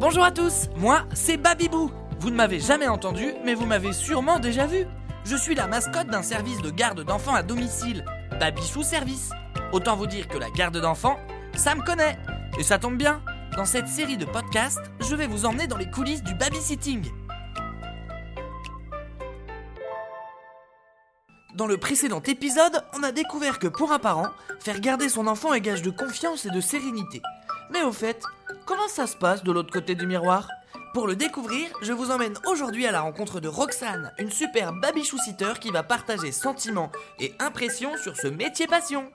Bonjour à tous, moi c'est Babibou. Vous ne m'avez jamais entendu, mais vous m'avez sûrement déjà vu. Je suis la mascotte d'un service de garde d'enfants à domicile, Babichou Service. Autant vous dire que la garde d'enfants, ça me connaît. Et ça tombe bien, dans cette série de podcasts, je vais vous emmener dans les coulisses du babysitting. Dans le précédent épisode, on a découvert que pour un parent, faire garder son enfant est gage de confiance et de sérénité. Mais au fait, comment ça se passe de l'autre côté du miroir? Pour le découvrir, je vous emmène aujourd'hui à la rencontre de Roxane, une super babichou-sitter qui va partager sentiments et impressions sur ce métier passion.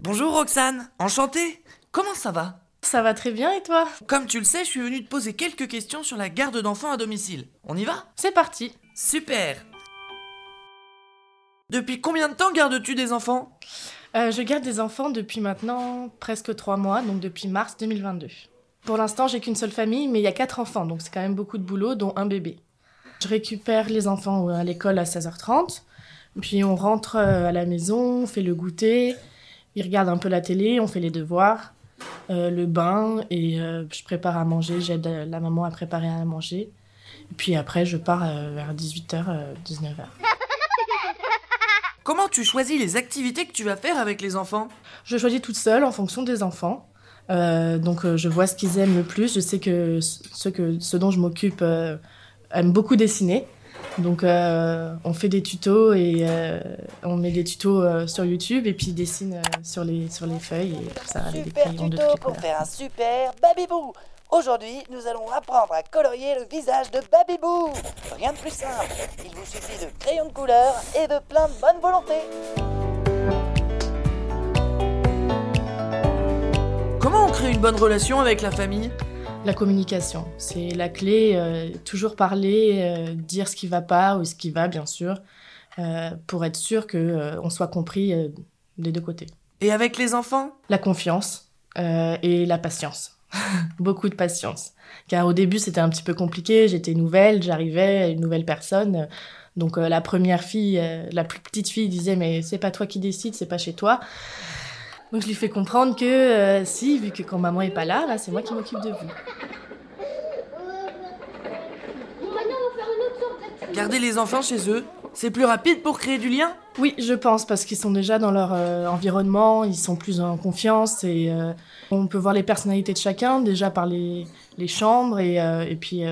Bonjour Roxane, enchantée. Comment ça va? Ça va très bien et toi? Comme tu le sais, je suis venu te poser quelques questions sur la garde d'enfants à domicile. On y va? C'est parti. Super Depuis combien de temps gardes-tu des enfants? Euh, Je garde des enfants depuis maintenant presque trois mois, donc depuis mars 2022. Pour l'instant, j'ai qu'une seule famille, mais il y a quatre enfants, donc c'est quand même beaucoup de boulot, dont un bébé. Je récupère les enfants à l'école à 16h30, puis on rentre euh, à la maison, on fait le goûter, ils regardent un peu la télé, on fait les devoirs, euh, le bain, et euh, je prépare à manger, j'aide euh, la maman à préparer à manger. Et puis après, je pars euh, vers 18h, 19h. Comment tu choisis les activités que tu vas faire avec les enfants Je choisis toute seule en fonction des enfants. Euh, donc euh, je vois ce qu'ils aiment le plus. Je sais que ce, que, ce dont je m'occupe euh, aiment beaucoup dessiner. Donc euh, on fait des tutos et euh, on met des tutos euh, sur YouTube et puis ils dessinent euh, sur, les, sur les feuilles et tout ça avec des Super crayons de tuto toutes les pour couleurs. faire un super Babybou Aujourd'hui, nous allons apprendre à colorier le visage de Babybou Rien de plus simple, il vous suffit de crayons de couleur et de plein de bonne volonté Comment on crée une bonne relation avec la famille? La communication, c'est la clé. euh, toujours parler, euh, dire ce qui va pas ou ce qui va bien sûr, euh, pour être sûr que euh, on soit compris euh, des deux côtés. Et avec les enfants? La confiance euh, et la patience. Beaucoup de patience. Car au début, c'était un petit peu compliqué. J'étais nouvelle, j'arrivais, une nouvelle personne. Donc euh, la première fille, euh, la plus petite fille disait mais c'est pas toi qui décides, c'est pas chez toi. Donc je lui fais comprendre que euh, si, vu que quand maman est pas là, là c'est moi qui m'occupe de vous. Garder les enfants chez eux, c'est plus rapide pour créer du lien Oui, je pense, parce qu'ils sont déjà dans leur euh, environnement, ils sont plus en confiance et euh, on peut voir les personnalités de chacun déjà par les, chambres et, euh, puis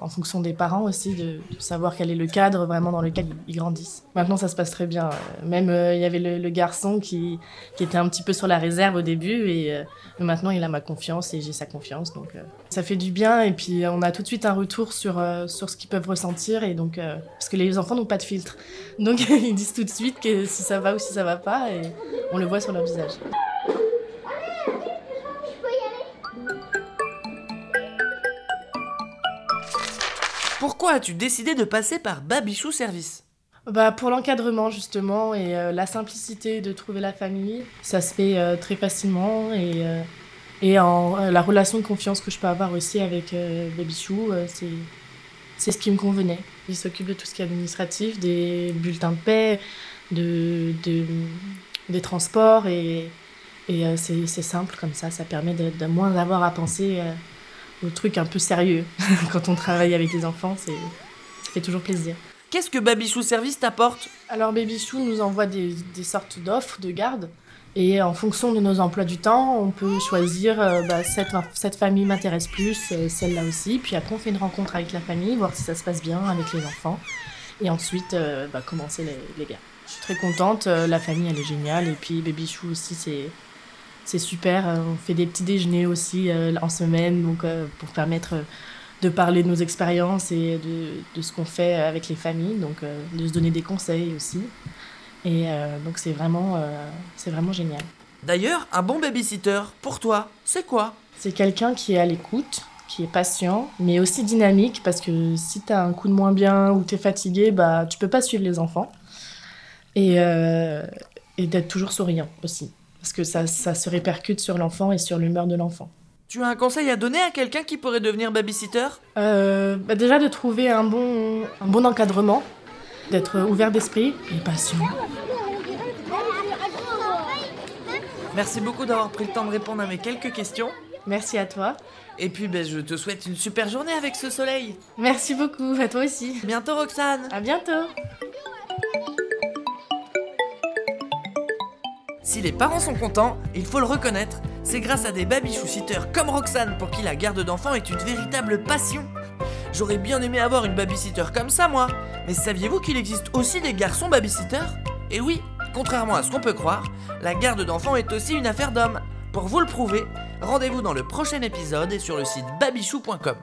en fonction des parents aussi, de, savoir quel est le cadre vraiment dans lequel ils, grandissent. Maintenant, ça se passe très bien. Même il y avait le, garçon qui, qui était un petit peu sur la réserve au début et maintenant il a ma confiance et j'ai sa confiance. Donc ça fait du bien et puis on a tout de suite un retour sur, sur ce qu'ils peuvent ressentir et donc parce que les enfants n'ont pas de filtre. Donc ils disent tout de suite que si ça va ou si ça va pas et on le voit sur leur visage. Pourquoi as-tu décidé de passer par Babichou Service? Bah pour l'encadrement justement et euh, la simplicité de trouver la famille, ça se fait euh, très facilement et euh, et en la relation de confiance que je peux avoir aussi avec Babichou, c'est c'est ce qui me convenait. Il s'occupe de tout ce qui est administratif, des bulletins de paix, de, de des transports et et euh, c'est c'est simple comme ça, ça permet de, de moins avoir à penser euh, aux trucs un peu sérieux quand on travaille avec les enfants, c'est ça fait toujours plaisir. Qu'est-ce que Babichou Service t'apporte? Alors Babychou nous envoie des, des sortes d'offres de garde et en fonction de nos emplois du temps, on peut choisir euh, bah, cette, famille m'intéresse plus, euh, celle-là aussi. Puis après on fait une rencontre avec la famille, voir si ça se passe bien avec les enfants. Et ensuite euh, bah, commencer les, les gardes. Je suis très contente, la famille elle est géniale et puis Babychou aussi c'est super. On fait des petits déjeuners aussi en semaine donc pour permettre de parler de nos expériences et de, de ce qu'on fait avec les familles, donc de se donner des conseils aussi. Et euh, donc c'est vraiment, euh, c'est vraiment génial. D'ailleurs, un bon babysitter, pour toi, c'est quoi? C'est quelqu'un qui est à l'écoute, qui est patient, mais aussi dynamique, parce que si t'as un coup de moins bien ou t'es fatigué, bah tu peux pas suivre les enfants. Et, euh, et d'être toujours souriant aussi, parce que ça, ça se répercute sur l'enfant et sur l'humeur de l'enfant. Tu as un conseil à donner à quelqu'un qui pourrait devenir babysitter? Euh, bah déjà de trouver un bon, un bon encadrement, d'être ouvert d'esprit et patient. Merci beaucoup d'avoir pris le temps de répondre à mes quelques questions. Merci à toi. Et puis ben, je te souhaite une super journée avec ce soleil. Merci beaucoup, à toi aussi. Bientôt Roxane. À bientôt. Si les parents sont contents, il faut le reconnaître, c'est grâce à des babychou-sitters comme Roxane pour qui la garde d'enfants est une véritable passion. J'aurais bien aimé avoir une babysitter comme ça, moi. Mais saviez-vous qu'il existe aussi des garçons babysitters? Et oui, contrairement à ce qu'on peut croire, la garde d'enfants est aussi une affaire d'hommes. Pour vous le prouver, rendez-vous dans le prochain épisode et sur le site babichou.com.